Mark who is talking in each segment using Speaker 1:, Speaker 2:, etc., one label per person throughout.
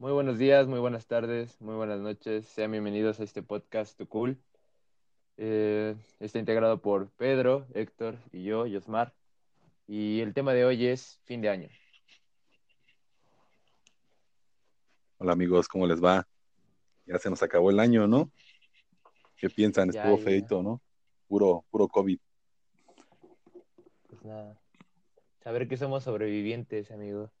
Speaker 1: Muy buenos días, muy buenas tardes, muy buenas noches. Sean bienvenidos a este podcast Tu Cool. Eh, está integrado por Pedro, Héctor y yo, Yosmar. Y el tema de hoy es fin de año.
Speaker 2: Hola amigos, ¿cómo les va? Ya se nos acabó el año, ¿no? ¿Qué piensan?
Speaker 1: Ya,
Speaker 2: Estuvo
Speaker 1: ya.
Speaker 2: feito, ¿no? Puro, puro COVID.
Speaker 1: Pues nada, saber que somos sobrevivientes, amigo.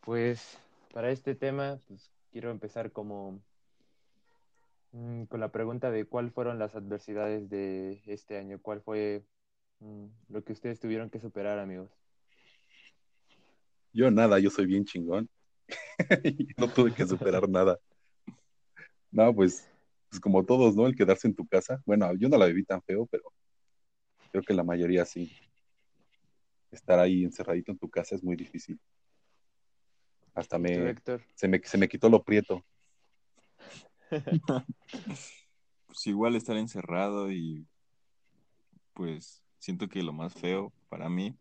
Speaker 1: Pues para este tema, pues quiero empezar como mm, con la pregunta de cuál fueron las adversidades de este año, cuál fue mm, lo que ustedes tuvieron que superar, amigos.
Speaker 2: Yo nada, yo soy bien chingón. no tuve que superar nada. No, pues, pues como todos, ¿no? El quedarse en tu casa. Bueno, yo no la viví tan feo, pero creo que la mayoría sí. Estar ahí encerradito en tu casa es muy difícil. Hasta
Speaker 1: ¿Y tú,
Speaker 2: me, se me, se me quitó lo prieto.
Speaker 3: Pues igual estar encerrado y pues siento que lo más feo para mí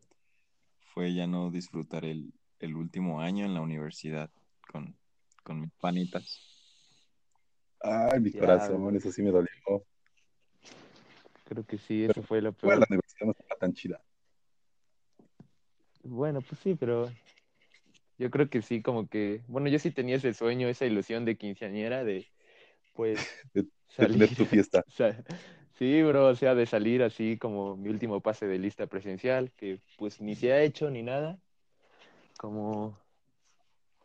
Speaker 3: fue ya no disfrutar el, el último año en la universidad con, con mis panitas.
Speaker 2: Ay, mi
Speaker 1: Ya,
Speaker 2: corazón, eso sí me dolió.
Speaker 1: Creo que sí, eso fue lo
Speaker 2: Bueno,
Speaker 1: peor.
Speaker 2: la universidad no estaba tan chida.
Speaker 1: Bueno, pues sí, pero yo creo que sí, como que, bueno, yo sí tenía ese sueño, esa ilusión de quinceañera de, pues,
Speaker 2: De- de tener
Speaker 1: salir,
Speaker 2: tu fiesta.
Speaker 1: o sea, sí, bro, o sea, de salir así como mi último pase de lista presencial, que pues ni se ha hecho ni nada, como,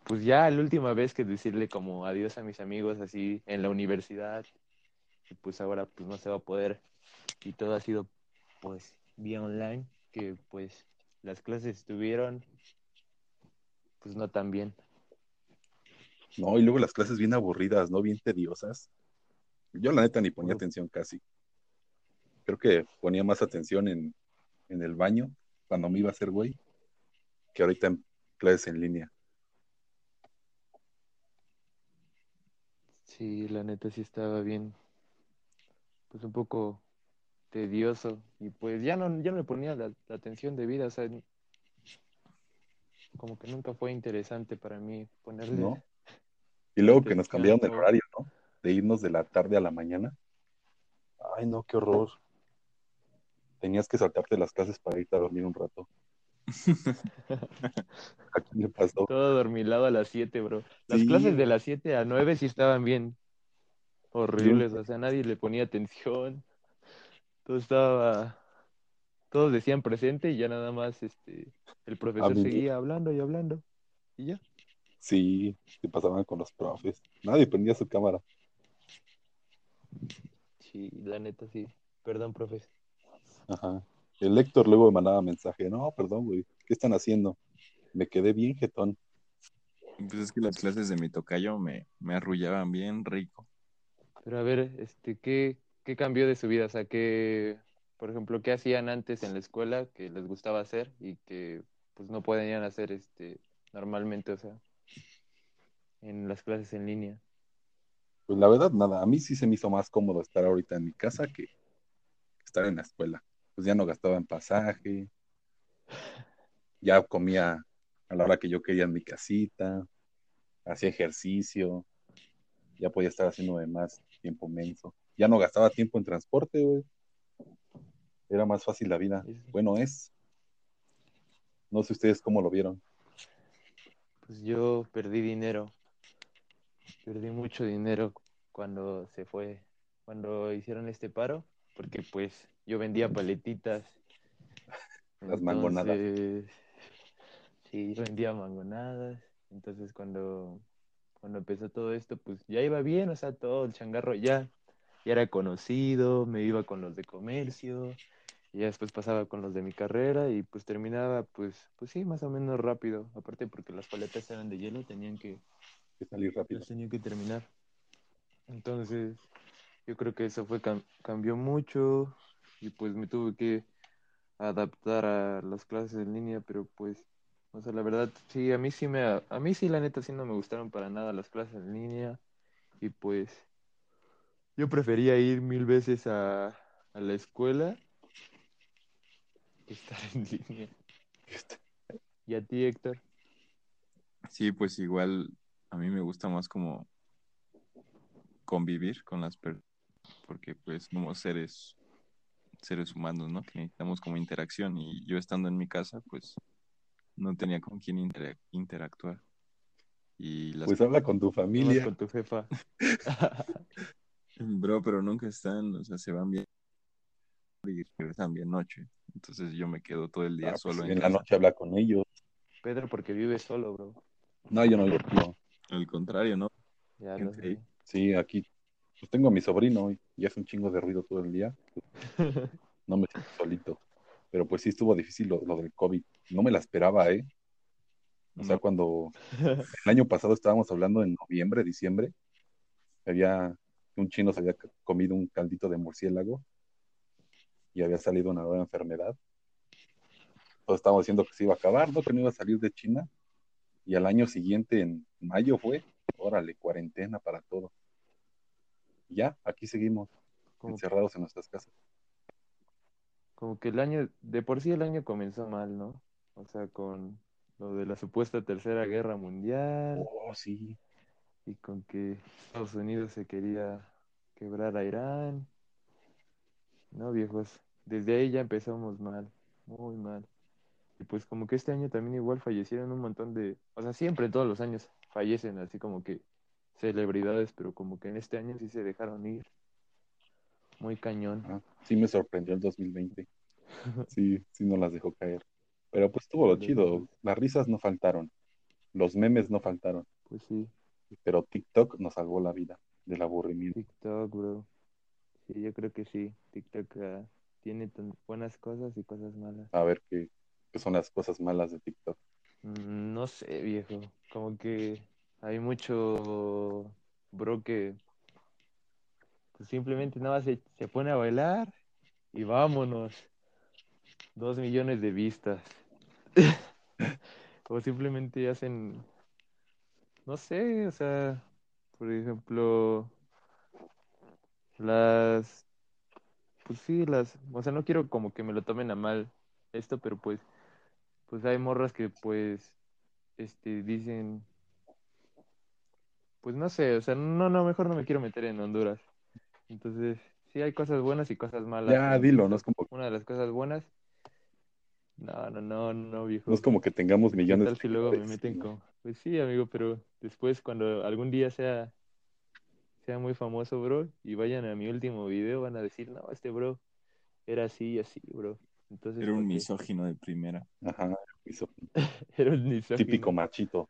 Speaker 1: pues ya la última vez que decirle como adiós a mis amigos así en la universidad, y pues ahora pues no se va a poder, y todo ha sido pues vía online, que pues las clases estuvieron pues no tan bien.
Speaker 2: No, y luego las clases bien aburridas, ¿no? Bien tediosas. Yo la neta ni ponía atención casi. Creo que ponía más atención en, en el baño cuando me iba a hacer güey que ahorita en clases en línea.
Speaker 1: Sí, la neta sí estaba bien, pues un poco tedioso y pues ya no, ya no le ponía la, la atención debida, o sea, como que nunca fue interesante para mí ponerle
Speaker 2: ¿No? Y luego que nos cambiaron el horario, ¿no? De irnos de la tarde a la mañana. Ay, no, qué horror. Tenías que saltarte las clases para irte a dormir un rato. ¿A quién le pasó?
Speaker 1: todo dormilado a las 7, bro. Las
Speaker 2: Sí.
Speaker 1: clases de las 7 a 9 sí estaban bien horribles, o sea, nadie le ponía atención. Todo estaba, todos decían presente y ya nada más este el profesor
Speaker 2: mí-
Speaker 1: seguía hablando y hablando y ya.
Speaker 2: Sí, se pasaban con los profes. Nadie prendía su cámara.
Speaker 1: Sí, la neta sí. Perdón, profes.
Speaker 2: Ajá. El Héctor luego me mandaba mensaje. No, perdón, güey. ¿Qué están haciendo? Me quedé bien jetón.
Speaker 3: Pues es que las clases de mi tocayo me, me arrullaban bien rico.
Speaker 1: Pero a ver, este, ¿qué, qué cambió de su vida? O sea, ¿qué, por ejemplo, qué hacían antes en la escuela que les gustaba hacer y que pues no podían hacer este normalmente, o sea, en las clases en línea?
Speaker 2: Pues la verdad, nada. A mí sí se me hizo más cómodo estar ahorita en mi casa que estar en la escuela. Pues ya no gastaba en pasaje. Ya comía a la hora que yo quería en mi casita. Hacía ejercicio. Ya podía estar haciendo de más tiempo menso. Ya no gastaba tiempo en transporte, güey. Era más fácil la vida. Bueno, es. No sé ustedes cómo lo vieron.
Speaker 1: Pues yo perdí dinero. Perdí mucho dinero cuando se fue, cuando hicieron este paro, porque pues yo vendía paletitas.
Speaker 2: Las mangonadas.
Speaker 1: Sí, yo vendía mangonadas. Entonces cuando, cuando empezó todo esto, pues ya iba bien, o sea, todo el changarro ya, ya era conocido, me iba con los de comercio, y ya después pasaba con los de mi carrera y pues terminaba pues, pues sí, más o menos rápido. Aparte porque las paletas eran de hielo, tenían que,
Speaker 2: Que salir rápido.
Speaker 1: las tenía que terminar. Entonces, yo creo que eso fue cam- cambió mucho y pues me tuve que adaptar a las clases en línea, pero pues, o sea, la verdad, sí, a mí sí me, a mí sí, la neta, sí no me gustaron para nada las clases en línea y pues yo prefería ir mil veces a, a la escuela estar en línea. ¿Y a ti, Héctor?
Speaker 3: Sí, pues igual a mí me gusta más como convivir con las personas, porque pues somos seres, seres humanos, ¿no? Que necesitamos como interacción y yo estando en mi casa, pues no tenía con quién intera- interactuar. Y las
Speaker 2: Pues habla con tu familia.
Speaker 1: con tu jefa.
Speaker 3: Bro, pero nunca están, o sea, se van bien y regresan bien noche. Entonces yo me quedo todo el día
Speaker 2: Ah, pues,
Speaker 3: solo en,
Speaker 2: en la
Speaker 3: casa.
Speaker 2: noche habla con ellos.
Speaker 1: Pedro, porque vive solo, bro.
Speaker 2: No, yo no, yo no.
Speaker 3: Al contrario, ¿no?
Speaker 1: Ya lo
Speaker 3: Ok.
Speaker 1: sé.
Speaker 2: Sí, aquí. Pues tengo a mi sobrino y y hace un chingo de ruido todo el día. No me siento solito. Pero pues sí estuvo difícil lo, lo del COVID. No me la esperaba, ¿eh? O sea, cuando el año pasado estábamos hablando en noviembre, diciembre, había un chino se había comido un caldito de murciélago y había salido una nueva enfermedad. Todos estábamos diciendo que se iba a acabar, ¿no? Que no iba a salir de China. Y al año siguiente, en mayo fue, órale, cuarentena para todo. Y ya, aquí seguimos,
Speaker 1: Como,
Speaker 2: encerrados en nuestras casas.
Speaker 1: como que el año, de por sí el año comenzó mal, ¿no? O sea, con lo de la supuesta tercera guerra mundial
Speaker 2: Oh, sí.
Speaker 1: y con que Estados Unidos se quería quebrar a Irán. No, viejos, desde ahí ya empezamos mal, muy mal. Y pues como que este año también igual fallecieron un montón de, o sea, siempre todos los años fallecen así como que celebridades, pero como que en este año sí se dejaron ir. Muy cañón.
Speaker 2: Ah, sí me sorprendió el 2020. Sí, sí no las dejó caer. Pero pues estuvo lo chido. Las risas no faltaron. Los memes no faltaron.
Speaker 1: Pues sí,
Speaker 2: Pero TikTok nos salvó la vida del aburrimiento.
Speaker 1: TikTok, bro. Sí, yo creo que sí. TikTok ah, tiene buenas cosas y cosas malas.
Speaker 2: A ver qué, qué son las cosas malas de TikTok.
Speaker 1: Mm, No sé, viejo. Como que hay mucho bro que pues simplemente nada más se, se pone a bailar y vámonos. Dos millones de vistas. O simplemente hacen, no sé, o sea, por ejemplo, las, pues sí, las, o sea, no quiero como que me lo tomen a mal esto, pero pues, pues hay morras que pues, este, dicen, pues no sé, o sea, no, no, mejor no me quiero meter en Honduras. Entonces, sí hay cosas buenas y cosas malas.
Speaker 2: Ya, dilo, no es como,
Speaker 1: Una de las cosas buenas, no, no, no, no, viejo.
Speaker 2: no es como que tengamos
Speaker 1: ¿Qué
Speaker 2: millones
Speaker 1: tal
Speaker 2: de
Speaker 1: si luego me meten con... Pues sí, amigo, pero después cuando algún día sea, sea muy famoso, bro, y vayan a mi último video, van a decir, no, este bro era así y así, bro. Entonces,
Speaker 3: Era un misógino de primera.
Speaker 2: Ajá, hizo-
Speaker 1: Era un misógino.
Speaker 2: típico machito.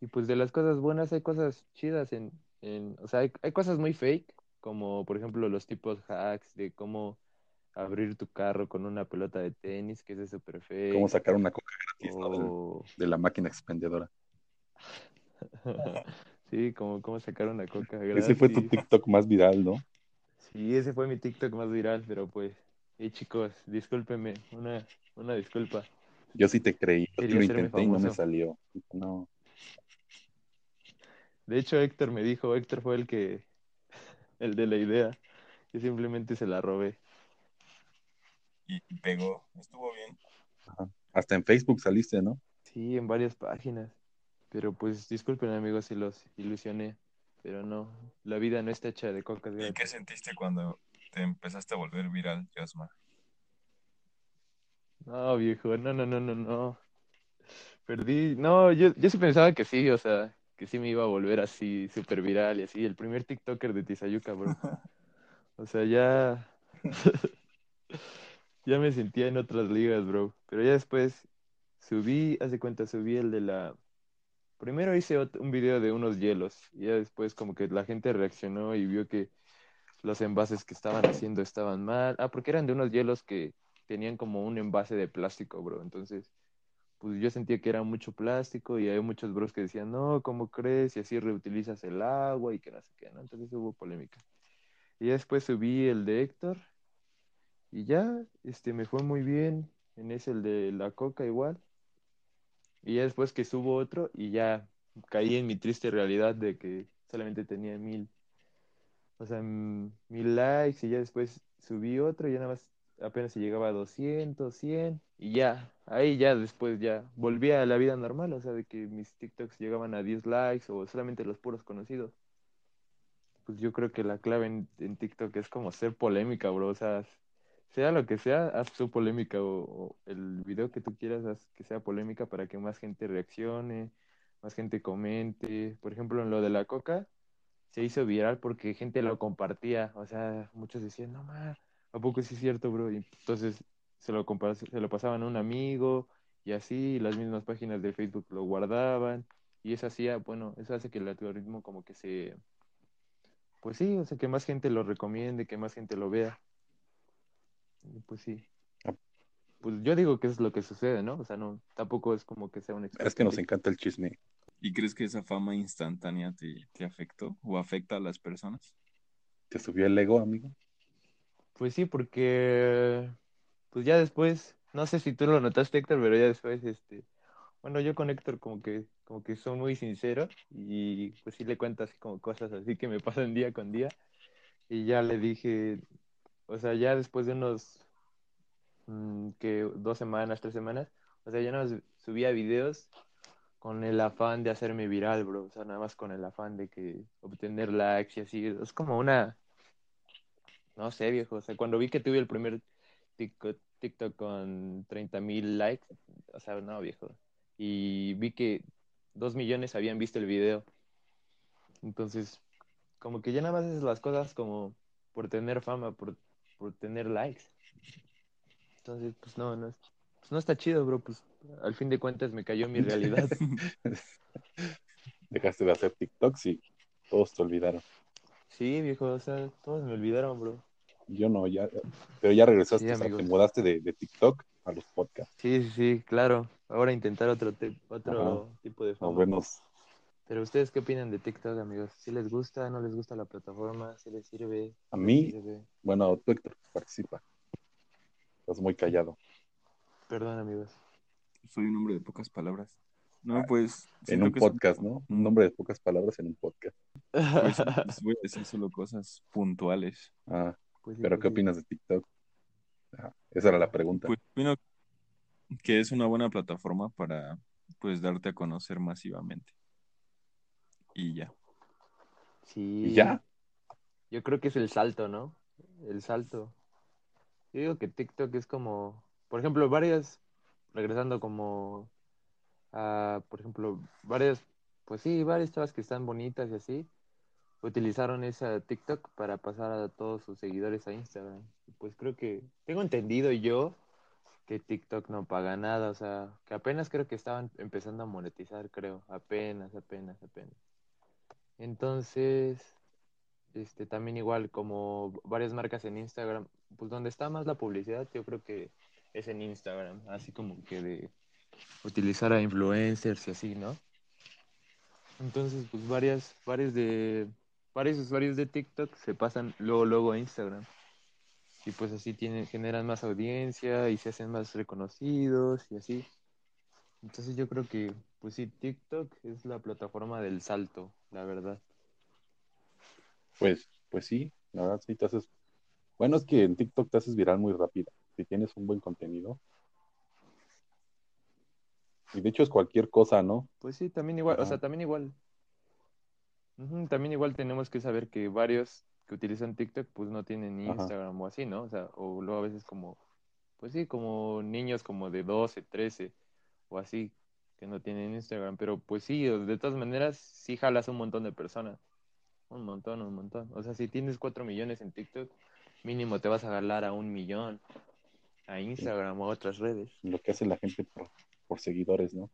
Speaker 1: Y pues de las cosas buenas hay cosas chidas en, en o sea, hay, hay cosas muy fake, como por ejemplo los tipos hacks de cómo abrir tu carro con una pelota de tenis, que es súper fake.
Speaker 2: Cómo sacar una coca de la máquina expendedora.
Speaker 1: sí, como cómo sacar una coca
Speaker 2: Ese fue tu. TikTok más viral, ¿no?
Speaker 1: Sí, ese fue mi TikTok más viral, pero pues, eh, chicos, discúlpenme, una, una disculpa.
Speaker 2: Yo sí te creí, yo
Speaker 1: Quería
Speaker 2: lo intenté y no me salió. No,
Speaker 1: De hecho, Héctor me dijo, Héctor fue el que, el de la idea. Yo simplemente se la robé.
Speaker 3: Y y pegó. Estuvo bien.
Speaker 2: ajá. Hasta en Facebook saliste, ¿no?
Speaker 1: Sí, en varias páginas. Pero pues, disculpen amigos si los ilusioné. Pero no, la vida no está hecha de cocas
Speaker 3: ¿Y qué sentiste cuando te empezaste a volver viral, Josma?
Speaker 1: No, viejo, no, no, no, no, no. Perdí. No, yo, yo sí pensaba que sí, o sea, que sí me iba a volver así, súper viral y así. El primer TikToker de Tizayuca, bro. O sea, ya. ya me sentía en otras ligas, bro. Pero ya después subí, hace cuenta, subí el de la. Primero hice un video de unos hielos. Y ya después, como que la gente reaccionó y vio que los envases que estaban haciendo estaban mal. Ah, porque eran de unos hielos que tenían como un envase de plástico, bro. Entonces, pues yo sentía que era mucho plástico y hay muchos bros que decían, no, ¿cómo crees? Y así reutilizas el agua y que no sé qué, ¿no? Entonces hubo polémica. Y ya después subí el de Héctor y ya, este, me fue muy bien. En ese, el de la coca igual. Y ya después que subo otro y ya caí en mi triste realidad de que solamente tenía mil, o sea, mil likes y ya después subí otro y ya nada más apenas si llegaba a 200, 100 y ya, ahí ya después ya volvía a la vida normal, o sea, de que mis TikToks llegaban a 10 likes o solamente los puros conocidos. Pues yo creo que la clave en, en TikTok es como ser polémica, bro, o sea, sea lo que sea, haz tu polémica o, el video que tú quieras, haz que sea polémica para que más gente reaccione, más gente comente. Por ejemplo, en lo de la coca, se hizo viral porque gente lo compartía. O sea, muchos decían, no más, ¿a poco es cierto, bro? Y entonces se lo, se lo pasaban a un amigo y así, y las mismas páginas de Facebook lo guardaban. Y eso hacía, bueno, eso hace que el algoritmo como que se... Pues sí, o sea, que más gente lo recomiende, que más gente lo vea. Pues sí.
Speaker 2: Ah.
Speaker 1: Pues yo digo que es lo que sucede, ¿no? O sea, no, tampoco es como que sea un experto
Speaker 2: Es que nos encanta el chisme.
Speaker 3: ¿Y crees que esa fama instantánea te, te afectó o afecta a las personas?
Speaker 2: ¿Te subió el ego, amigo?
Speaker 1: Pues sí, porque pues ya después, no sé si tú lo notaste, Héctor, pero ya después, este, bueno, yo con Héctor como que, como que soy muy sincero y pues sí le cuento así como cosas así que me pasan día con día y ya le dije, o sea, ya después de unos, mm, que dos semanas, tres semanas, o sea, ya no subía videos con el afán de hacerme viral, bro, o sea, nada más con el afán de que obtener likes y así, es como una, no sé, viejo, o sea, cuando vi que tuve el primer TikTok, TikTok con 30 mil likes, o sea, no, viejo, y vi que dos millones habían visto el video, entonces, como que ya nada más haces las cosas como por tener fama, por, por tener likes, entonces, pues no, no, es- pues no está chido, bro, pues al fin de cuentas me cayó mi realidad.
Speaker 2: Dejaste de hacer TikToks y todos te olvidaron.
Speaker 1: Sí, viejo, o sea, todos me olvidaron, bro.
Speaker 2: Yo no, ya, pero ya regresaste,
Speaker 1: Sí,
Speaker 2: o sea,
Speaker 1: amigo.
Speaker 2: te mudaste de, de TikTok a los podcasts.
Speaker 1: Sí, sí, sí, claro. Ahora intentar otro, te- otro tipo de
Speaker 2: Nos
Speaker 1: fama.
Speaker 2: vemos.
Speaker 1: Pero ustedes qué opinan de TikTok, amigos? ¿Si les gusta, no les gusta la plataforma? ¿Si les sirve?
Speaker 2: A
Speaker 1: ¿No les
Speaker 2: mí,
Speaker 1: sirve?
Speaker 2: bueno, tú, Héctor, participa. Estás muy callado.
Speaker 1: Perdón, amigos.
Speaker 3: Soy un hombre de pocas palabras. No,
Speaker 2: Ah,
Speaker 3: pues.
Speaker 2: En un
Speaker 3: es-
Speaker 2: podcast, ¿no? Un nombre de pocas palabras en un podcast.
Speaker 3: Pues, sí, pues, voy a decir solo cosas puntuales.
Speaker 2: Ah,
Speaker 1: Pues sí,
Speaker 2: pero
Speaker 1: pues
Speaker 2: ¿qué
Speaker 1: sí.
Speaker 2: opinas de TikTok? Ah, esa era la pregunta.
Speaker 3: Pues opino que es una buena plataforma para pues darte a conocer masivamente. Y ya.
Speaker 1: Sí.
Speaker 2: ¿Y ya?
Speaker 1: Yo creo que es el salto, ¿no? El salto. Yo digo que TikTok es como, por ejemplo, varias, regresando como a, por ejemplo, varias, pues sí, varias chavas que están bonitas y así, utilizaron esa TikTok para pasar a todos sus seguidores a Instagram. Pues creo que, tengo entendido yo que TikTok no paga nada, o sea, que apenas creo que estaban empezando a monetizar, creo, apenas, apenas, apenas. Entonces, este, también igual como varias marcas en Instagram, pues donde está más la publicidad, yo creo que es en Instagram, así como que de utilizar a influencers y así, ¿no? Entonces, pues varias, varios de, varios usuarios de TikTok se pasan luego, luego a Instagram. Y pues así tienen, generan más audiencia y se hacen más reconocidos y así. Entonces yo creo que, pues sí, TikTok es la plataforma del salto, la verdad.
Speaker 2: Pues, pues sí, la verdad sí te haces. Bueno, es que en TikTok te haces viral muy rápido. Si tienes un buen contenido. Y de hecho es cualquier cosa, ¿no?
Speaker 1: Pues sí, también igual, o sea, también igual. También igual tenemos que saber que varios que utilizan TikTok pues no tienen
Speaker 2: Ajá.
Speaker 1: Instagram o así, ¿no? O sea, o luego a veces como, pues sí, como niños como de 12, 13 o así, que no tienen Instagram, pero pues sí, de todas maneras sí jalas un montón de personas. Un montón, un montón. O sea, si tienes 4 millones en TikTok, mínimo te vas a jalar a un millón a Instagram o a otras redes.
Speaker 2: Lo que hace la gente por, por seguidores, ¿no?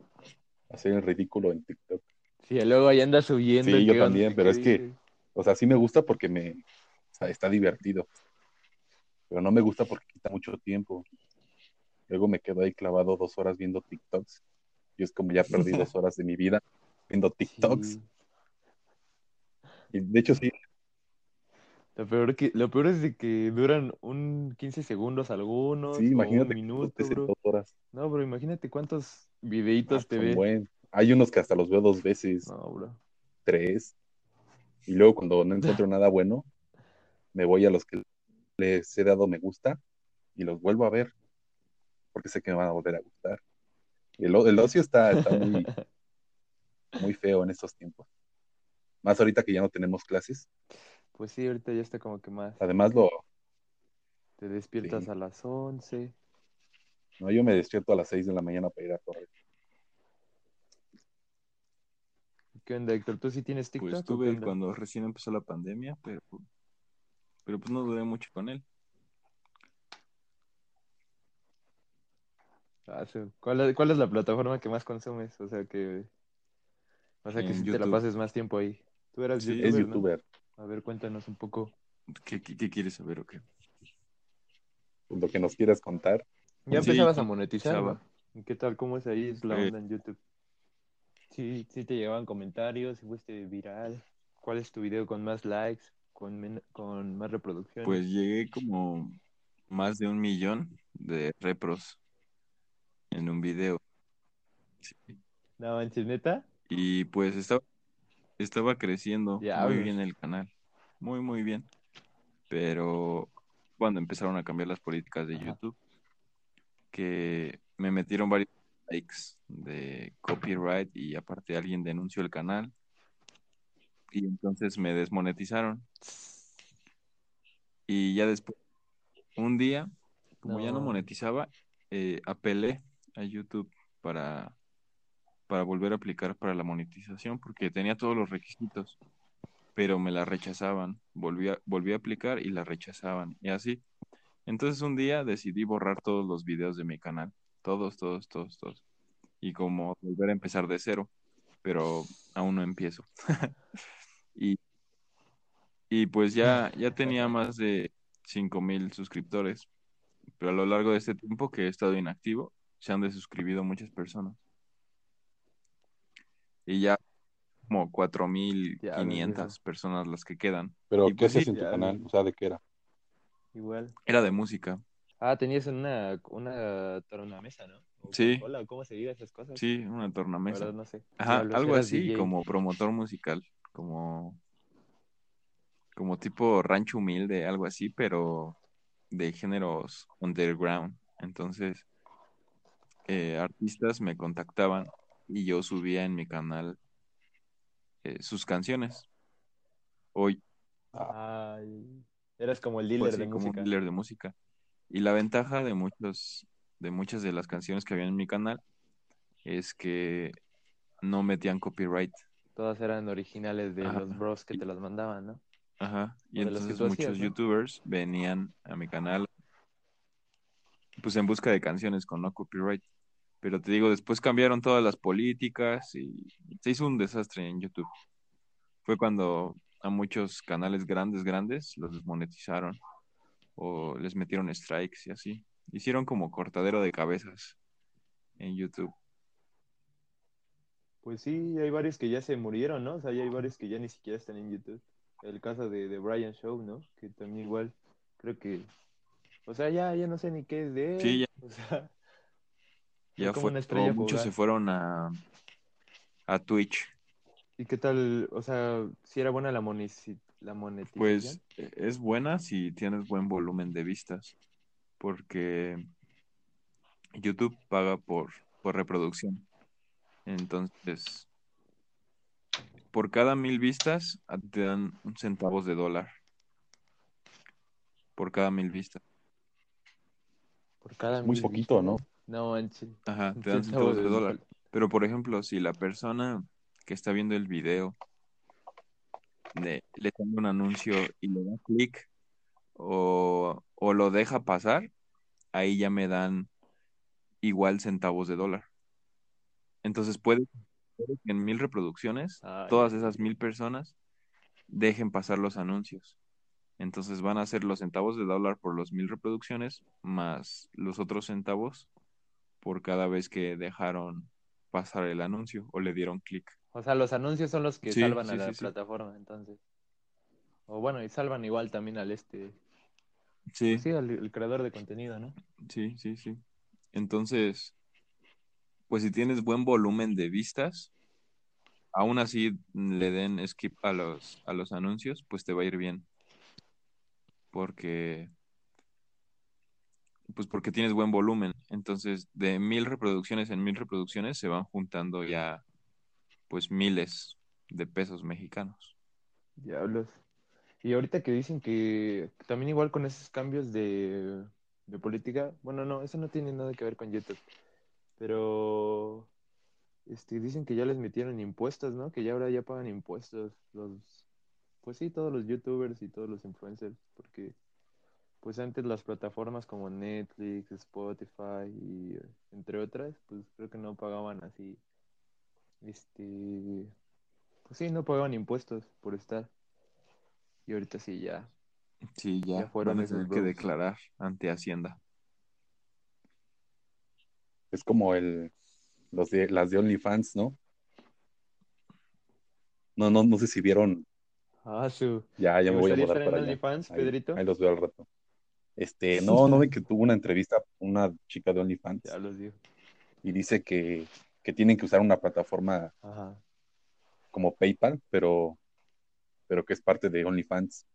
Speaker 2: Hacer el ridículo en TikTok.
Speaker 1: Sí, luego ahí anda subiendo.
Speaker 2: Sí, yo
Speaker 1: onda,
Speaker 2: también, pero es que-. O sea, sí me gusta porque me, o sea, está divertido. Pero no me gusta porque quita mucho tiempo. Luego me quedo ahí clavado dos horas viendo TikToks. Y es como ya perdí dos horas de mi vida viendo TikToks.
Speaker 1: Sí.
Speaker 2: Y de hecho sí,
Speaker 1: Lo peor, que, lo peor es de que duran un 15 segundos algunos,
Speaker 2: sí, imagínate
Speaker 1: un minuto, bro.
Speaker 2: dos horas.
Speaker 1: No, bro, imagínate cuántos
Speaker 2: Ah,
Speaker 1: videitos te ven.
Speaker 2: buen. Hay unos que hasta los veo dos veces,
Speaker 1: No, bro.
Speaker 2: tres. Y luego cuando no encuentro nada bueno, me voy a los que les he dado me gusta y los vuelvo a ver, porque sé que me van a volver a gustar. El, el ocio está, está muy, muy feo en estos tiempos. Más ahorita que ya no tenemos clases.
Speaker 1: Pues sí, ahorita ya está como que más.
Speaker 2: Además lo...
Speaker 1: Te despiertas
Speaker 2: Sí.
Speaker 1: a las 11.
Speaker 2: No, yo me despierto a las 6 de la mañana para ir a correr.
Speaker 1: ¿Qué onda, Héctor? ¿Tú sí tienes TikTok?
Speaker 3: Pues
Speaker 1: o qué
Speaker 3: tuve cuando recién empezó la pandemia, pero, pero pues no duré mucho con él.
Speaker 1: Ah, sí. ¿Cuál, es, ¿Cuál es la plataforma que más consumes? O sea, que... O sea, que
Speaker 3: En
Speaker 1: si te la pases más tiempo ahí. Tú eras
Speaker 3: Sí,
Speaker 1: youtuber,
Speaker 2: Es.
Speaker 1: A ver, cuéntanos un poco.
Speaker 3: ¿Qué, qué, qué quieres saber o qué?
Speaker 2: Lo que nos quieras contar.
Speaker 1: Ya
Speaker 3: Sí,
Speaker 1: empezabas a monetizar, ¿no?
Speaker 3: empezaba.
Speaker 1: ¿Y ¿Qué tal? ¿Cómo es ahí es la
Speaker 3: Eh.
Speaker 1: onda en YouTube? Sí, sí te llegaban comentarios, si fuiste viral. ¿Cuál es tu video con más likes, con, men- con más reproducciones?
Speaker 3: Pues llegué como más de un millón de repros en un video. Sí.
Speaker 1: No, manches, neta.
Speaker 3: Y pues estaba, estaba creciendo muy bien el canal. Muy, muy bien. Pero cuando empezaron a cambiar las políticas de
Speaker 1: Ajá.
Speaker 3: YouTube, que me metieron varios likes de copyright y aparte alguien denunció el canal. Y entonces me desmonetizaron. Y ya después, un día, como ya no
Speaker 1: No.
Speaker 3: monetizaba, eh, apelé a YouTube para, para volver a aplicar para la monetización, porque tenía todos los requisitos, pero me la rechazaban. Volví a, volví a aplicar y la rechazaban, y así. Entonces un día decidí borrar todos los videos de mi canal, todos, todos, todos, todos. Y como volver a empezar de cero, pero aún no empiezo. y, y pues ya, ya tenía más de 5000 suscriptores, pero a lo largo de este tiempo que he estado inactivo, se han desuscribido muchas personas. Y ya como 4500
Speaker 1: eso.
Speaker 3: personas las que quedan.
Speaker 2: Pero,
Speaker 3: Y
Speaker 2: ¿qué
Speaker 3: pues
Speaker 2: haces en tu canal? O sea, ¿de qué era?
Speaker 1: Igual.
Speaker 3: Era de música.
Speaker 1: Ah, tenías una, una tornamesa, ¿no? O
Speaker 3: Sí.
Speaker 1: Hola, ¿cómo se diga esas cosas?
Speaker 3: Sí, una tornamesa.
Speaker 1: verdad no sé.
Speaker 3: Ajá, algo así,
Speaker 1: DJ.
Speaker 3: como promotor musical, como, como tipo rancho humilde, algo así, pero de géneros underground. Entonces, eh, artistas me contactaban y yo subía en mi canal eh, sus canciones. Hoy,
Speaker 1: Ay, eras como el
Speaker 3: pues,
Speaker 1: dealer
Speaker 3: sí,
Speaker 1: de
Speaker 3: como un
Speaker 1: música.
Speaker 3: dealer de música. Y la ventaja de muchos, de muchas de las canciones que había en mi canal es que no metían copyright.
Speaker 1: Todas eran originales de
Speaker 3: Ajá.
Speaker 1: los bros que te las mandaban, ¿no?
Speaker 3: Ajá, y entonces
Speaker 1: hacías,
Speaker 3: muchos
Speaker 1: ¿no?
Speaker 3: youtubers venían a mi canal pues en busca de canciones con no copyright. Pero te digo, después cambiaron todas las políticas y se hizo un desastre en YouTube. Fue cuando a muchos canales grandes, grandes, los desmonetizaron o les metieron strikes y así. Hicieron como cortadero de cabezas en YouTube.
Speaker 1: Pues sí, hay varios que ya se murieron, ¿no? O sea, ya hay varios que ya ni siquiera están en YouTube. El caso de, de Brian Show, ¿no? Que también igual, creo que... O sea, ya, ya no sé ni qué es de él.
Speaker 3: Sí, ya.
Speaker 1: O sea,
Speaker 3: Ya
Speaker 1: como
Speaker 3: fue,
Speaker 1: una estrella
Speaker 3: muchos se fueron a, a Twitch.
Speaker 1: ¿y qué tal? O sea, si era buena la, la monetización.
Speaker 3: Pues eh, es buena si tienes buen volumen de vistas, porque YouTube paga por, por reproducción. Entonces, por cada mil vistas te dan un centavos de dólar. Por cada mil vistas.
Speaker 1: Por cada
Speaker 2: Es muy
Speaker 1: mil
Speaker 2: poquito. No
Speaker 1: manches.
Speaker 3: Ajá, te dan
Speaker 1: centavo
Speaker 3: centavos de dólar. Pero por ejemplo, si la persona que está viendo el video le, le pone un anuncio y le da clic o, o lo deja pasar, ahí ya me dan igual centavos de dólar. Entonces puede, que en mil reproducciones,
Speaker 1: Ay,
Speaker 3: todas
Speaker 1: no.
Speaker 3: esas mil personas dejen pasar los anuncios. Entonces van a ser los centavos de dólar por los mil reproducciones más los otros centavos por cada vez que dejaron pasar el anuncio o le dieron clic.
Speaker 1: O sea, los anuncios son los que
Speaker 3: Sí,
Speaker 1: salvan a la
Speaker 3: sí,
Speaker 1: plataforma, entonces. O bueno, y salvan igual también al este,
Speaker 3: Sí,
Speaker 1: sí, al el creador de contenido, ¿no?
Speaker 3: sí, sí, sí. Entonces, pues si tienes buen volumen de vistas, aún así le den skip a los, a los anuncios, pues te va a ir bien. Porque, pues porque tienes buen volumen. Entonces, de mil reproducciones en mil reproducciones se van juntando ya, pues, miles de pesos mexicanos.
Speaker 1: Diablos. Y ahorita que dicen que también igual con esos cambios de, de política, bueno, no, eso no tiene nada que ver con YouTube, pero este, dicen que ya les metieron impuestos, ¿no? Que ya ahora ya pagan impuestos los, pues sí, todos los YouTubers y todos los influencers, porque pues antes las plataformas como Netflix, Spotify y entre otras, pues creo que no pagaban así, este, pues sí, no pagaban impuestos por estar. Y ahorita sí ya.
Speaker 3: Sí, ya,
Speaker 1: Ya fueron
Speaker 3: van a tener que declarar ante Hacienda.
Speaker 2: Es como el, los de, las de OnlyFans, ¿no? No, no, no sé si vieron,
Speaker 1: Ah, su.
Speaker 2: ya, ya
Speaker 1: ¿Te
Speaker 2: me voy a mudar para allá.
Speaker 1: OnlyFans,
Speaker 2: Ahí-
Speaker 1: Pedrito?
Speaker 2: Ahí los veo al rato. Este, no, no, de que tuvo una entrevista una chica de OnlyFans
Speaker 1: Ya los digo.
Speaker 2: y dice que, que tienen que usar una plataforma
Speaker 1: Ajá.
Speaker 2: como PayPal, pero, pero que es parte de OnlyFans.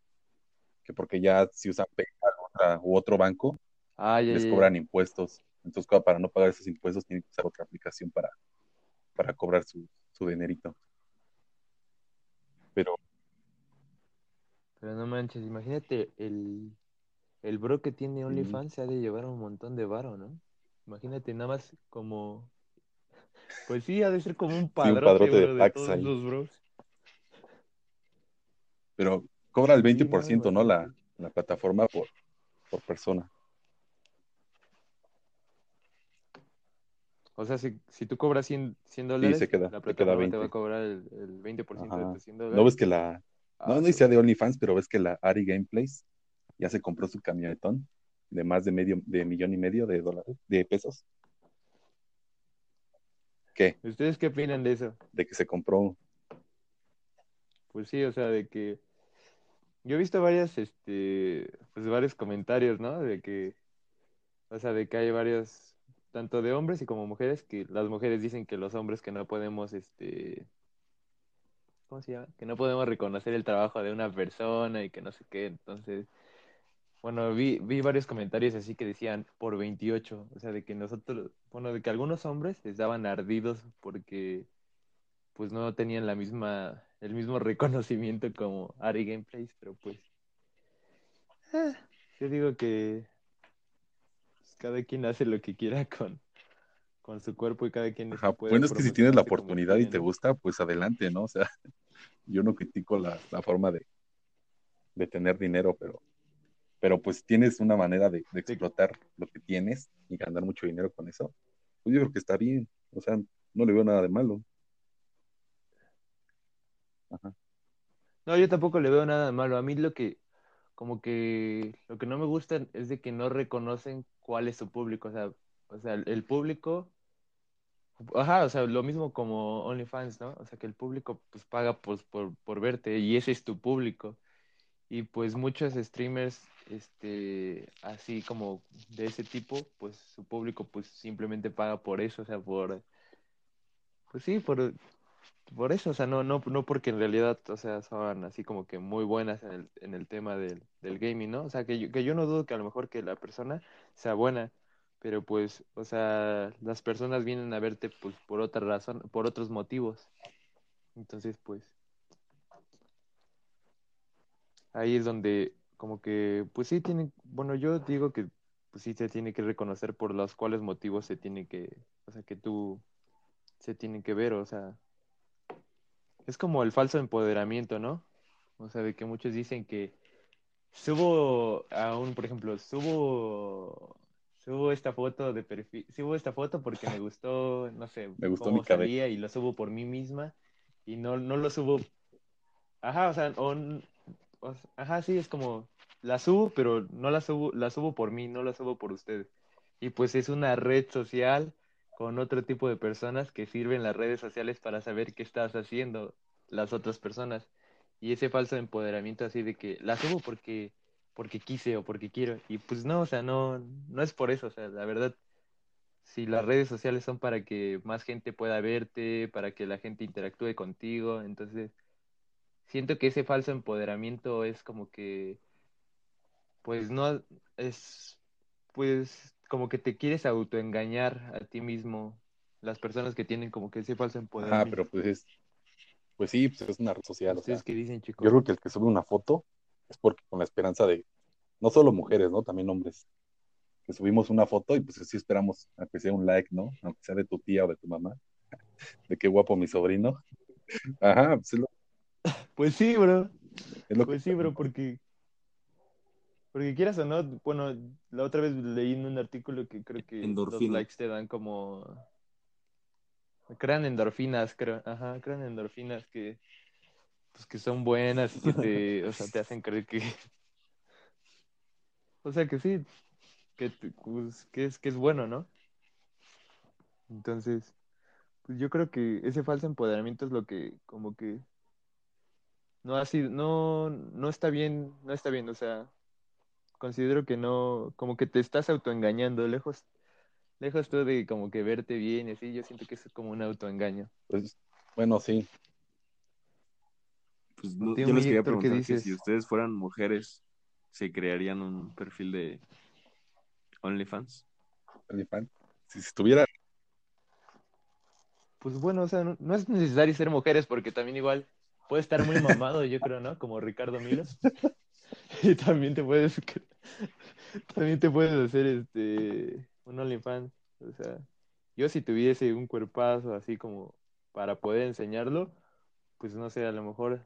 Speaker 2: Que porque ya si usan PayPal otra, u otro banco,
Speaker 1: Ah, ya,
Speaker 2: les
Speaker 1: ya, ya.
Speaker 2: cobran impuestos. Entonces, para no pagar esos impuestos, tienen que usar otra aplicación para, para cobrar su, su dinerito. Pero
Speaker 1: Pero no manches, imagínate el, el bro que tiene OnlyFans se ha de llevar un montón de varo, ¿no? Imagínate nada más como... Pues sí, ha de ser como un padrote,
Speaker 2: padrote de
Speaker 1: bro, de
Speaker 2: packs
Speaker 1: todos los bros.
Speaker 2: pero cobra el
Speaker 1: Sí,
Speaker 2: 20%, ¿no? La, la plataforma por, por persona.
Speaker 1: O sea, si, si tú cobras 100, 100 dólares,
Speaker 2: se queda-
Speaker 1: la
Speaker 2: se queda
Speaker 1: plataforma te va
Speaker 2: 20.
Speaker 1: a cobrar el, el 20% de
Speaker 2: Ajá.
Speaker 1: tus 100 dólares.
Speaker 2: ¿No ves que la...
Speaker 1: Ah,
Speaker 2: No, no
Speaker 1: su-
Speaker 2: dice de OnlyFans, pero ves que la Ari Gameplays ya se compró su camionetón de más de medio, de millón y medio de dólares, de pesos. ¿Qué?
Speaker 1: ¿Ustedes qué opinan de eso?
Speaker 2: De que se compró
Speaker 1: Pues sí, o sea, de que yo he visto varias, este, pues varios comentarios, ¿no? De que, o sea, de que hay varios, tanto de hombres y como mujeres, que las mujeres dicen que los hombres que no podemos, este, ¿cómo se llama? Que no podemos reconocer el trabajo de una persona y que no sé qué, entonces, bueno, vi, vi varios comentarios así que decían por 28, o sea, de que nosotros, bueno, de que algunos hombres estaban ardidos porque pues no tenían la misma, el mismo reconocimiento como Ari Gameplays, pero pues ah, yo digo que pues, cada quien hace lo que quiera con, con su cuerpo y cada quien
Speaker 2: Ajá,
Speaker 1: puede
Speaker 2: bueno, es que si tienes la oportunidad y te
Speaker 1: ¿no?
Speaker 2: gusta, pues adelante, ¿no? O sea, yo no critico la, la forma de, de tener dinero, pero, pero pues tienes una manera de, de explotar lo que tienes y ganar mucho dinero con eso. Pues yo creo que está bien, o sea, no le veo nada de malo. Ajá.
Speaker 1: No, yo tampoco le veo nada de malo. A mí lo que, como que, lo que no me gusta es de que no reconocen cuál es su público. O sea, o sea, el, el público, ajá, o sea, lo mismo como OnlyFans, ¿no? O sea, que el público pues paga pues, por, por verte y ese es tu público. Y pues muchos streamers, este, así como de ese tipo, pues su público pues simplemente paga por eso, o sea, por, pues sí, por, por eso, o sea, no, no, no porque en realidad, o sea, son así como que muy buenas en el, en el tema del, del gaming, ¿no? O sea, que yo, que yo no dudo que a lo mejor que la persona sea buena, pero pues, o sea, las personas vienen a verte pues por otra razón, por otros motivos. Entonces, pues, ahí es donde como que, pues sí tienen, bueno, yo digo que pues sí se tiene que reconocer por los cuales motivos se tiene que, o sea, que tú se tiene que ver, o sea, es como el falso empoderamiento, ¿no? O sea, de que muchos dicen que subo a un, por ejemplo, subo subo esta foto de perfil, subo esta foto porque me gustó, no sé,
Speaker 2: Me gustó
Speaker 1: cómo
Speaker 2: mi cabello.
Speaker 1: y lo subo por mí misma y no, no lo subo, ajá, o sea, o o ajá, sí, es como, la subo, pero no la subo, la subo por mí, no la subo por ustedes. Y pues es una red social con otro tipo de personas que sirven las redes sociales para saber qué estás haciendo las otras personas. Y ese falso empoderamiento así de que la subo porque, porque quise o porque quiero. Y pues no, o sea, no, no es por eso. O sea, la verdad, si las redes sociales son para que más gente pueda verte, para que la gente interactúe contigo, entonces siento que ese falso empoderamiento es como que, pues no, es, pues como que te quieres autoengañar a ti mismo. Las personas que tienen como que ese falso
Speaker 2: Ah,
Speaker 1: empoderamiento.
Speaker 2: pero pues es, pues sí, pues es una red social. o sea,
Speaker 1: ¿Ustedes qué dicen, chicos?
Speaker 2: yo creo que el que sube una foto es porque con la esperanza de, no solo mujeres, ¿no? También hombres, que subimos una foto y pues sí esperamos a que sea un like, ¿no? Aunque sea de tu tía o de tu mamá, de qué guapo mi sobrino. Ajá, pues es lo,
Speaker 1: Pues sí, bro.
Speaker 2: es lo
Speaker 1: Pues
Speaker 2: que
Speaker 1: sí, bro, porque porque quieras o no, bueno, la otra vez leí en un artículo que creo que
Speaker 3: Endorfina.
Speaker 1: los likes te dan como crean endorfinas, creo, ajá, crean endorfinas que pues que son buenas y que te, o sea, te hacen creer que o sea, que sí, que pues, que es que es bueno, ¿no? Entonces, pues yo creo que ese falso empoderamiento es lo que como que no ha sido, no, no está bien, no está bien, o sea, considero que no, como que te estás autoengañando, lejos, lejos tú de como que verte bien y así, yo siento que es como un autoengaño.
Speaker 2: pues, bueno, sí,
Speaker 3: Pues no- yo les quería
Speaker 1: Héctor, ¿qué
Speaker 3: preguntar que si ustedes fueran mujeres, ¿se crearían un perfil de OnlyFans?
Speaker 2: OnlyFans. Si estuviera,
Speaker 1: Pues bueno, o sea, no, no es necesario ser mujeres porque también igual puede estar muy mamado, yo creo, ¿no? Como Ricardo Milo. Y también te puedes, también te puedes hacer este, un OnlyFans. O sea, yo si tuviese un cuerpazo así como para poder enseñarlo, pues no sé, a lo mejor,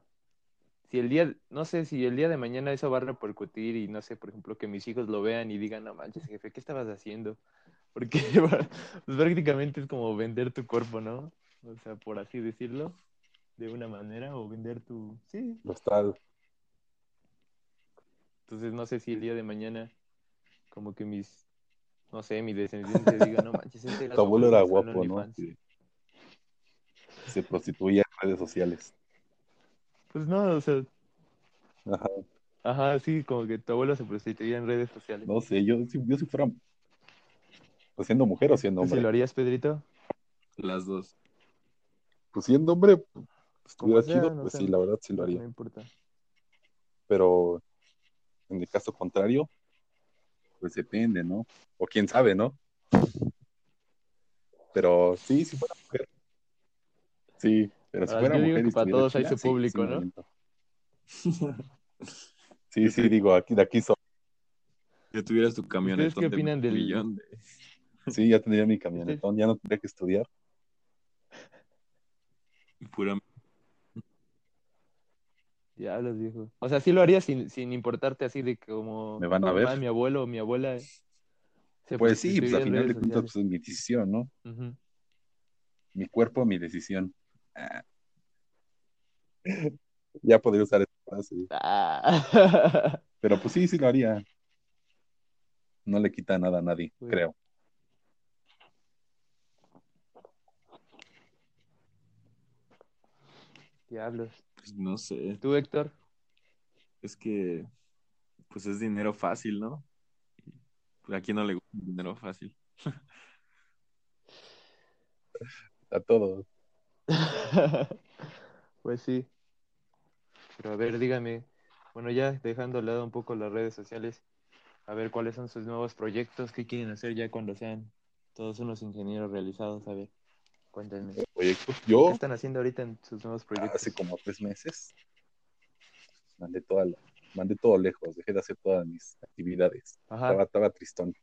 Speaker 1: si el día, no sé, si el día de mañana eso va a repercutir y no sé, por ejemplo, que mis hijos lo vean y digan, no manches, jefe, ¿qué estabas haciendo? Porque pues, prácticamente es como vender tu cuerpo, ¿no? O sea, por así decirlo, de una manera, o vender tu... Sí,
Speaker 2: lo está,
Speaker 1: entonces no sé si el día de mañana, como que mis, no sé, mi descendencia diga, no manches, este
Speaker 2: tu abuelo era guapo, ¿no?
Speaker 1: OnlyFans".
Speaker 2: Sí. Se prostituía en redes sociales.
Speaker 1: Pues no, o sea,
Speaker 2: Ajá,
Speaker 1: ajá, sí, como que tu abuelo se prostituía en redes sociales.
Speaker 2: no sé, yo, si- yo si fuera, pues siendo mujer o siendo
Speaker 1: ¿Tú sí
Speaker 2: hombre.
Speaker 1: lo harías, Pedrito?
Speaker 3: Las dos.
Speaker 2: Pues siendo hombre, estuviera
Speaker 1: sea,
Speaker 2: chido,
Speaker 1: no
Speaker 2: pues
Speaker 1: sé,
Speaker 2: sí, la verdad sí lo
Speaker 1: no
Speaker 2: haría.
Speaker 1: me importa.
Speaker 2: Pero en el caso contrario, pues depende, ¿no? O quién sabe, ¿no? Pero sí, si fuera mujer. Sí, pero si
Speaker 1: Ah,
Speaker 2: fuera
Speaker 1: yo
Speaker 2: mujer
Speaker 1: que para todos hay su
Speaker 2: sí,
Speaker 1: público,
Speaker 2: sí
Speaker 1: ¿no?
Speaker 2: Sí, sí, digo, aquí de aquí soy.
Speaker 3: Ya tuvieras tu
Speaker 1: ¿Ustedes
Speaker 3: camionetón
Speaker 1: qué
Speaker 3: de
Speaker 1: opinan
Speaker 3: medio
Speaker 1: del-
Speaker 3: millón de...
Speaker 2: Sí, ya tendría mi camionetón, ya no tendría que estudiar.
Speaker 3: Pura...
Speaker 1: Diablos, viejo. O sea, sí lo harías sin, sin importarte así de como
Speaker 2: Me van a ver.
Speaker 1: mi abuelo o mi abuela se
Speaker 2: Pues sí, pues al final de cuentas, pues es mi decisión, ¿no? Mi cuerpo, mi decisión. Ah. Ya podría usar esta frase.
Speaker 1: Ah.
Speaker 2: Pero pues sí, sí lo haría. No le quita nada a nadie,
Speaker 1: Pues-
Speaker 2: creo.
Speaker 1: Diablos.
Speaker 3: Pues no sé.
Speaker 1: ¿Tú, Héctor?
Speaker 3: Es que... Pues es dinero fácil, ¿no? ¿A quién no le gusta el dinero fácil?
Speaker 2: A todos.
Speaker 1: Pues sí. Pero a ver, dígame, bueno, ya dejando de lado un poco las redes sociales, a ver cuáles son sus nuevos proyectos, qué quieren hacer ya cuando sean todos unos ingenieros realizados, a ver, cuéntenme.
Speaker 2: Proyectos.
Speaker 1: ¿Qué están haciendo ahorita en sus nuevos proyectos?
Speaker 2: hace como tres meses, mandé toda la- mandé todo lejos, dejé de hacer todas mis actividades.
Speaker 1: Ajá,
Speaker 2: Estaba, estaba tristón.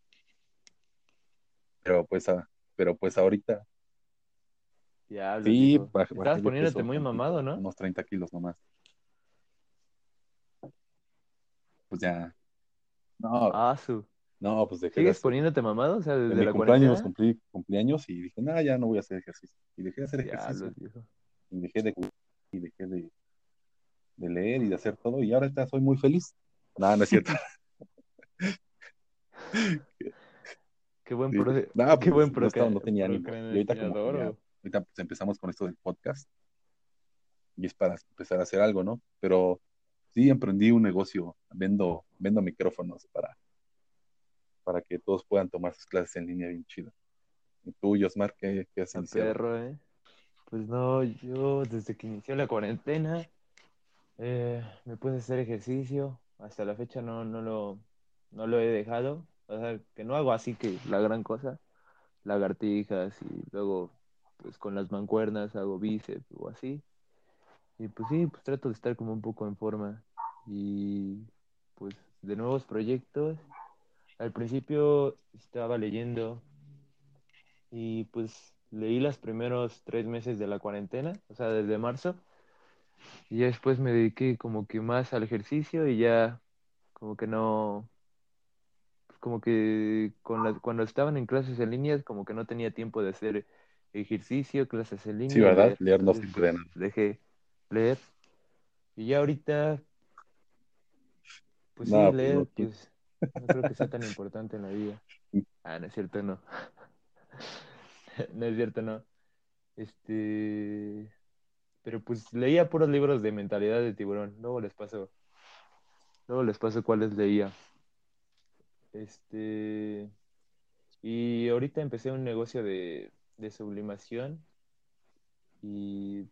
Speaker 2: Pero pues, a- pero pues ahorita,
Speaker 1: diablos,
Speaker 2: sí, baj-
Speaker 1: Estabas poniéndote
Speaker 2: peso
Speaker 1: muy mamado, ¿no?
Speaker 2: Unos 30 kilos nomás. Pues ya. No,
Speaker 1: Ah, su.
Speaker 2: No, pues dejé de
Speaker 1: ¿Sigues
Speaker 2: hacer.
Speaker 1: poniéndote mamado? O sea, desde
Speaker 2: mi
Speaker 1: la
Speaker 2: cumpleaños, cumplí cumpleaños y dije, no, ya no voy a hacer ejercicio. Y dejé de hacer ejercicio. Y dejé de jugar y dejé de, de leer y de hacer todo. Y ahora ya soy muy feliz. No, no es cierto.
Speaker 1: Qué buen
Speaker 2: Sí.
Speaker 1: pro...
Speaker 2: No,
Speaker 1: qué
Speaker 2: pues,
Speaker 1: buen
Speaker 2: no
Speaker 1: pro...
Speaker 2: estaba- no tenía ánimo. Y ahorita como ya- ahorita pues empezamos con esto del podcast y es para empezar a hacer algo, ¿no? Pero sí emprendí un negocio, vendo, vendo micrófonos para, para que todos puedan tomar sus clases en línea bien chido. ¿Y tú, Yosmar, qué, qué has iniciado?
Speaker 1: perro, ¿eh? Pues no, yo desde que inició la cuarentena eh, me puse a hacer ejercicio. Hasta la fecha no, no lo, no lo he dejado. O sea, que no hago así que la gran cosa, lagartijas y luego pues con las mancuernas hago bíceps o así. Y pues sí, pues trato de estar como un poco en forma y pues de nuevos proyectos. Al principio estaba leyendo y pues leí los primeros tres meses de la cuarentena, o sea, desde marzo. Y ya después me dediqué como que más al ejercicio y ya como que no, pues como que con la- cuando estaban en clases en línea como que no tenía tiempo de hacer ejercicio, clases en línea.
Speaker 2: Sí, ¿verdad?
Speaker 1: leer.
Speaker 2: No de
Speaker 1: pues, dejé leer. Y ya ahorita, pues sí,
Speaker 2: No, pues
Speaker 1: leer,
Speaker 2: ¿quién?
Speaker 1: pues no creo que sea tan importante en la vida. Ah, no es cierto, no. No es cierto, no. Este, pero pues leía puros libros de mentalidad de tiburón. Luego les paso, luego les paso cuáles leía. Este, y ahorita empecé un negocio de, de sublimación y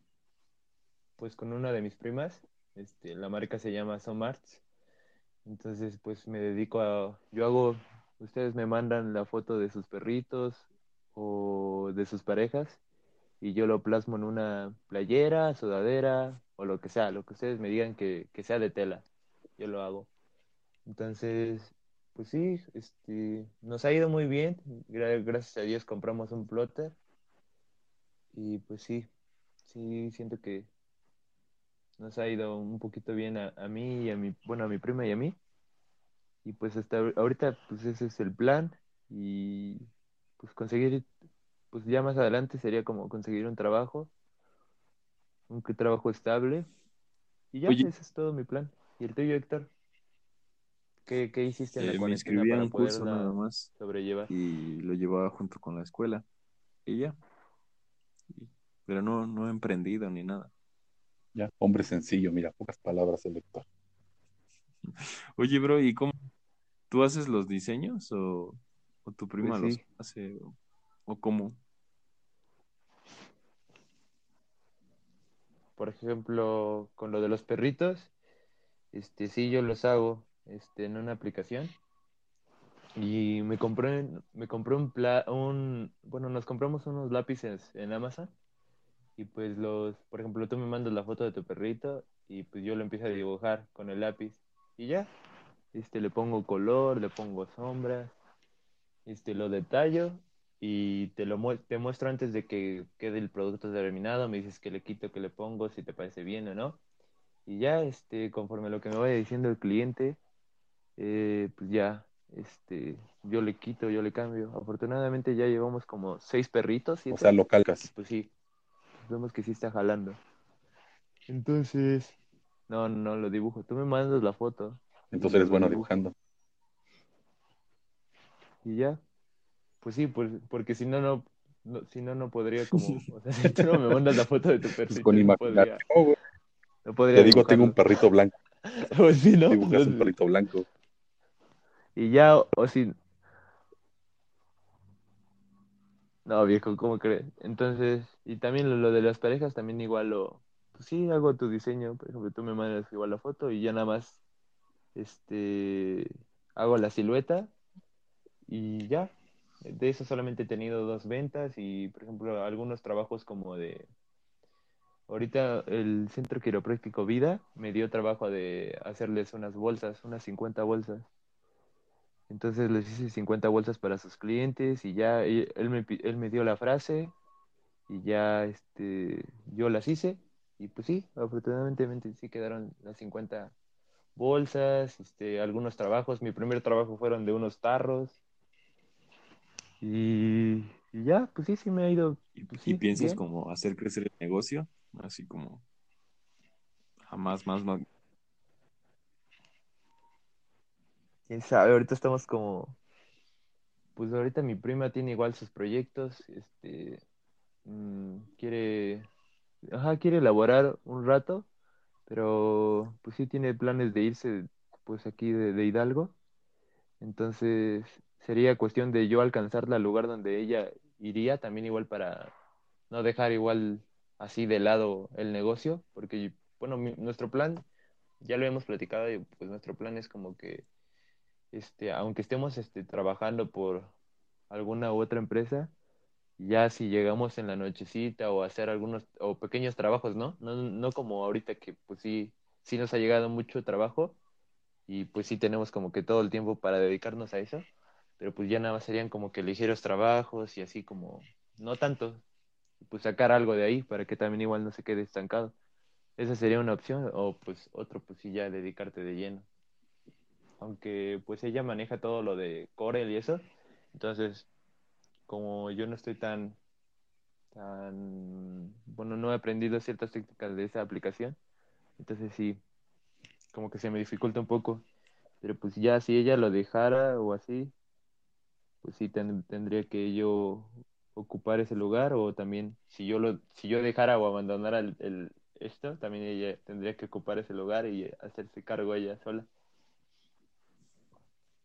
Speaker 1: pues con una de mis primas, este, la marca se llama Somarts. Entonces, pues me dedico a, yo hago, ustedes me mandan la foto de sus perritos o de sus parejas y yo lo plasmo en una playera, sudadera o lo que sea, lo que ustedes me digan que, que sea de tela, yo lo hago. Entonces, pues sí, este, nos ha ido muy bien, Gra- gracias a Dios compramos un plotter y pues sí, sí, siento que nos ha ido un poquito bien a, a mí y a mi, bueno, a mi prima y a mí. Y pues hasta ahor- ahorita, pues ese es el plan. Y pues conseguir, pues ya más adelante sería como conseguir un trabajo, un trabajo estable. Y ya,
Speaker 3: Oye.
Speaker 1: ese es todo mi plan. ¿Y el tuyo, Héctor? ¿Qué, qué hiciste en la
Speaker 3: Eh, me inscribí a
Speaker 1: para
Speaker 3: un curso nada más
Speaker 1: sobrellevar?
Speaker 3: y lo llevaba junto con la escuela y ya. Pero no, no he emprendido ni nada.
Speaker 2: Ya, hombre sencillo, mira, pocas palabras, el lector.
Speaker 3: Oye, bro, ¿y cómo? ¿Tú haces los diseños o, o tu prima
Speaker 1: Pues
Speaker 3: los hace? ¿O, o cómo?
Speaker 1: Por ejemplo, con lo de los perritos, este sí yo los hago este en una aplicación y me compré me compré un pla- un bueno, nos compramos unos lápices en Amazon y pues los, por ejemplo, tú me mandas la foto de tu perrito y pues yo lo empiezo a dibujar con el lápiz y ya, este le pongo color, le pongo sombras, este lo detallo y te lo mue- te muestro antes de que quede el producto terminado, me dices que le quito, que le pongo, si te parece bien o no. Y ya, este, conforme lo que me vaya diciendo el cliente, eh, pues ya, este, yo le quito, yo le cambio. Afortunadamente ya llevamos como seis perritos,
Speaker 2: O sea, lo calcas.
Speaker 1: Pues sí, vemos que sí está jalando. Entonces, no, no lo dibujo. Tú me mandas la foto
Speaker 2: Entonces eres bueno dibujando.
Speaker 1: y ya. Pues sí, pues, porque si no, no, no- si no, no podría como, o sea, si tú no me mandas la foto de tu
Speaker 2: Pues
Speaker 1: perrito,
Speaker 2: con
Speaker 1: no podría, no podría
Speaker 2: Te digo, tengo un perrito blanco.
Speaker 1: Pues sí, ¿no?
Speaker 2: Dibujas un perrito blanco.
Speaker 1: Y ya, o, o si... No, viejo, ¿cómo crees? Entonces, y también lo, lo de las parejas, también igual lo... Pues sí, hago tu diseño, por ejemplo, tú me mandas igual la foto y ya nada más, este, hago la silueta y ya. De eso solamente he tenido dos ventas y, por ejemplo, algunos trabajos como de... Ahorita el Centro Quiropráctico Vida me dio trabajo de hacerles unas bolsas, unas 50 bolsas. Entonces les hice 50 bolsas para sus clientes y ya y él me, él me dio la frase y ya este, yo las hice y pues sí, afortunadamente sí quedaron las 50 bolsas, este, algunos trabajos. Mi primer trabajo fueron de unos tarros y, y ya, pues sí, sí me ha ido.
Speaker 3: ¿Y,
Speaker 1: Pues
Speaker 3: y piensas
Speaker 1: bien.
Speaker 3: como hacer crecer el negocio? Así como jamás más, más.
Speaker 1: Quién sabe, ahorita estamos como, pues ahorita mi prima tiene igual sus proyectos, este, mm, quiere, ajá, quiere elaborar un rato, pero pues sí tiene planes de irse, pues aquí de, de Hidalgo, entonces sería cuestión de yo alcanzarla al lugar donde ella iría, también igual para no dejar igual así de lado el negocio, porque, bueno, nuestro plan, ya lo hemos platicado, y pues nuestro plan es como que este, aunque estemos este, trabajando por alguna u otra empresa, ya si llegamos en la nochecita o hacer algunos o pequeños trabajos, ¿no? No, no como ahorita que pues sí, sí nos ha llegado mucho trabajo y pues sí tenemos como que todo el tiempo para dedicarnos a eso, pero pues ya nada más serían como que ligeros trabajos y así como, no tanto, pues sacar algo de ahí para que también igual no se quede estancado. Esa sería una opción o pues otro pues sí ya dedicarte de lleno. Aunque pues ella maneja todo lo de Corel y eso, entonces como yo no estoy tan tan bueno, no he aprendido ciertas técnicas de esa aplicación, entonces sí como que se me dificulta un poco. Pero pues ya si ella lo dejara o así, pues sí ten- tendría que yo ocupar ese lugar o también si yo lo si yo dejara o abandonara el, el- esto, también ella tendría que ocupar ese lugar y hacerse cargo ella sola.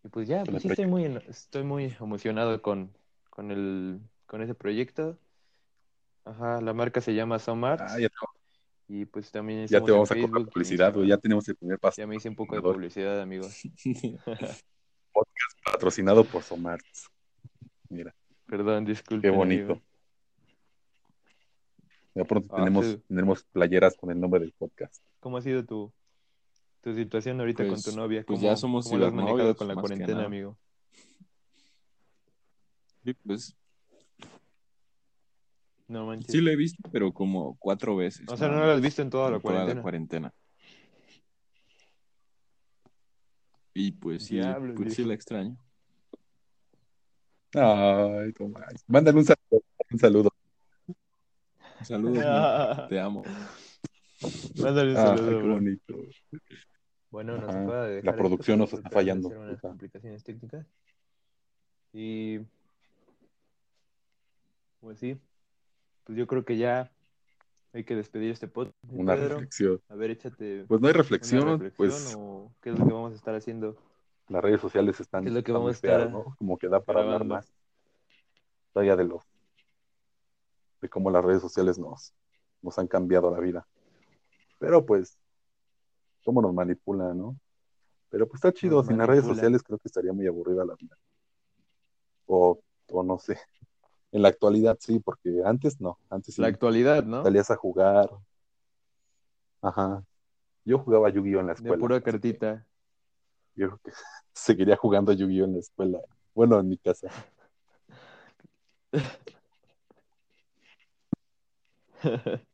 Speaker 1: Y pues ya, pues sí estoy muy estoy muy emocionado con con el con ese proyecto. Ajá, la marca se llama Somarts
Speaker 2: Ah, ya, te-
Speaker 1: y pues también
Speaker 2: ya te vamos a cobrar publicidad, güey. Ya tenemos el primer paso
Speaker 1: Ya me hice un poco de publicidad, amigos.
Speaker 2: patrocinado por Somarts. Mira,
Speaker 1: Perdón,
Speaker 2: qué
Speaker 1: disculpen,
Speaker 2: bonito.
Speaker 1: amigos.
Speaker 2: Ya pronto
Speaker 1: Ah,
Speaker 2: tenemos,
Speaker 1: sí.
Speaker 2: tenemos playeras con el nombre del podcast.
Speaker 1: ¿Cómo ha sido tu, tu situación ahorita
Speaker 3: Pues-
Speaker 1: con tu novia?
Speaker 3: pues
Speaker 1: ¿Cómo,
Speaker 3: ya somos
Speaker 1: cómo lo has manejado con la cuarentena, amigo?
Speaker 3: Sí, pues
Speaker 1: No manches.
Speaker 3: sí lo he visto, pero como cuatro veces.
Speaker 1: o sea, no lo has visto en toda la
Speaker 3: en toda
Speaker 1: cuarentena.
Speaker 3: la cuarentena. Y pues sí,
Speaker 1: Diablos,
Speaker 3: pues sí la extraño.
Speaker 2: Ay, Tomás. Mándale un saludo. Un saludo.
Speaker 3: Saludos, Mar, te amo.
Speaker 1: Mándale un
Speaker 2: Ah,
Speaker 1: saludo,
Speaker 2: qué
Speaker 1: bro.
Speaker 2: bonito.
Speaker 1: Bueno, nos
Speaker 2: Ajá.
Speaker 1: acaba de
Speaker 2: La
Speaker 1: dejar
Speaker 2: producción nos está fallando.
Speaker 1: unas complicaciones técnicas. Y pues sí, pues yo creo que ya hay que despedir este podcast.
Speaker 2: Una
Speaker 1: Pedro.
Speaker 2: reflexión.
Speaker 1: A ver, échate
Speaker 2: Pues no hay reflexión,
Speaker 1: reflexión
Speaker 2: pues
Speaker 1: o qué es lo que vamos a estar haciendo.
Speaker 2: las redes sociales están,
Speaker 1: ¿Qué es lo que vamos a estar
Speaker 2: ¿no? Como que da para hablar
Speaker 1: grabando?
Speaker 2: más. Todavía de los de cómo las redes sociales nos, nos han cambiado la vida. Pero pues, cómo nos manipulan, ¿no? Pero pues está chido,
Speaker 1: Nos
Speaker 2: sin las redes sociales creo que estaría muy aburrida la vida. O, o no sé. En la actualidad sí, porque antes no, antes sí
Speaker 1: La actualidad, ¿no?
Speaker 2: salías a jugar. Ajá. Yo jugaba Yu-Gi-Oh en la
Speaker 1: De
Speaker 2: escuela.
Speaker 1: pura
Speaker 2: así que
Speaker 1: cartita.
Speaker 2: Yo creo que seguiría jugando Yu-Gi-Oh en la escuela. Bueno, en mi casa.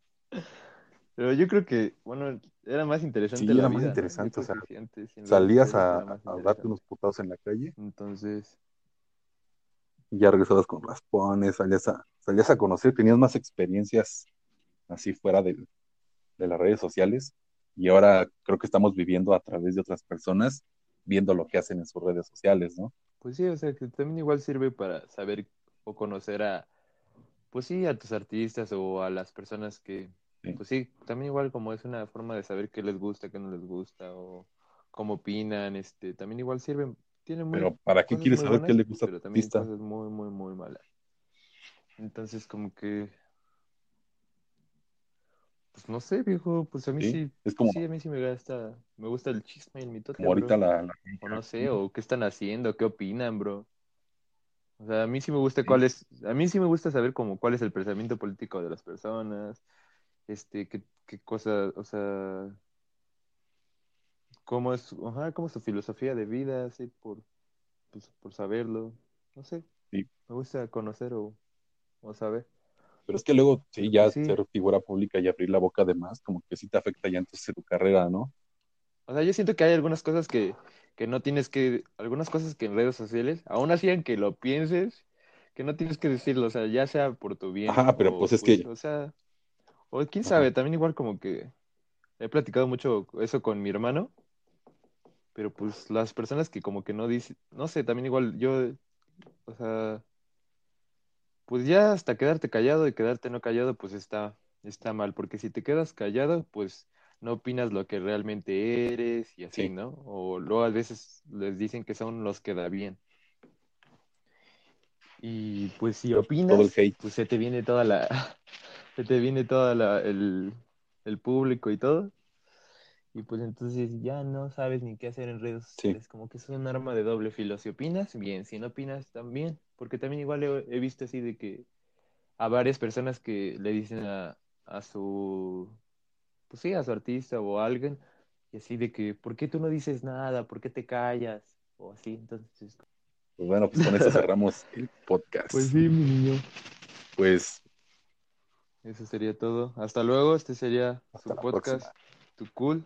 Speaker 1: Pero yo creo que, bueno, era más interesante
Speaker 2: Sí,
Speaker 1: la
Speaker 2: era más
Speaker 1: vida, ¿no?
Speaker 2: Interesante,
Speaker 1: creo
Speaker 2: o sea, Salías a, darte unos putados en la calle
Speaker 1: Entonces,
Speaker 2: y ya regresabas con raspones, salías a, salías a conocer, tenías más experiencias así fuera del- de las redes sociales. Y ahora creo que estamos viviendo a través de otras personas, viendo lo que hacen en sus redes sociales, ¿no?
Speaker 1: pues sí, o sea, que también igual sirve para saber o conocer a, pues sí, a tus artistas o a las personas que. Pues sí, también igual como es una forma de saber qué les gusta, qué no les gusta o cómo opinan, este, también igual sirve, tiene muy,
Speaker 2: Pero ¿para qué quieres saber qué le gusta
Speaker 1: pero también
Speaker 2: artista?
Speaker 1: cosas muy, muy, muy malas. Entonces, como que, pues no sé, viejo, pues a mí
Speaker 2: ¿Sí?
Speaker 1: sí,
Speaker 2: Es como,
Speaker 1: sí, a mí sí me gusta, me gusta el chisme y el mitote,
Speaker 2: como ahorita la-
Speaker 1: O no sé, o qué están haciendo, qué opinan, bro. O sea, a mí sí me gusta
Speaker 2: Sí.
Speaker 1: cuál es, a mí sí me gusta saber como cuál es el pensamiento político de las personas, este, qué, qué cosa, o sea, cómo es, ajá, cómo es su filosofía de vida, así, por, pues, por saberlo, no sé,
Speaker 2: Sí.
Speaker 1: me gusta conocer o, o saber.
Speaker 2: Pero es que luego, sí, ya
Speaker 1: pues sí.
Speaker 2: ser figura pública y abrir la boca de más, como que sí te afecta ya entonces tu carrera, ¿no?
Speaker 1: O sea, yo siento que hay algunas cosas que, que no tienes que, algunas cosas que en redes sociales, aún así aunque lo pienses, que no tienes que decirlo, o sea, ya sea por tu bien.
Speaker 2: Ajá, pero
Speaker 1: o,
Speaker 2: pues es que-
Speaker 1: O sea, o quién sabe, también igual como que he platicado mucho eso con mi hermano, pero pues las personas que como que no dicen, no sé, también igual yo, o sea, pues ya hasta quedarte callado y quedarte no callado, pues está, está mal, porque si te quedas callado, pues no opinas lo que realmente eres y así,
Speaker 2: Sí.
Speaker 1: ¿no? O luego a veces les dicen que son los que da bien. Y pues si opinas, pues se te viene toda la, se te viene toda la, el, el público y todo. Y pues entonces ya no sabes ni qué hacer en redes
Speaker 2: Sí.
Speaker 1: sociales. Como que es un arma de doble filo. Si opinas, bien. Si no opinas, también. Porque también igual he, he visto así de que a varias personas que le dicen a, a su, pues sí, a su artista o a alguien, y así de que, ¿por qué tú no dices nada? ¿Por qué te callas? O así, entonces,
Speaker 2: Pues bueno, pues con eso cerramos el podcast.
Speaker 1: pues sí, mi niño.
Speaker 2: Pues
Speaker 1: Eso sería todo. Hasta luego. Este sería
Speaker 2: Hasta
Speaker 1: su podcast,
Speaker 2: próxima.
Speaker 1: Tu Cool.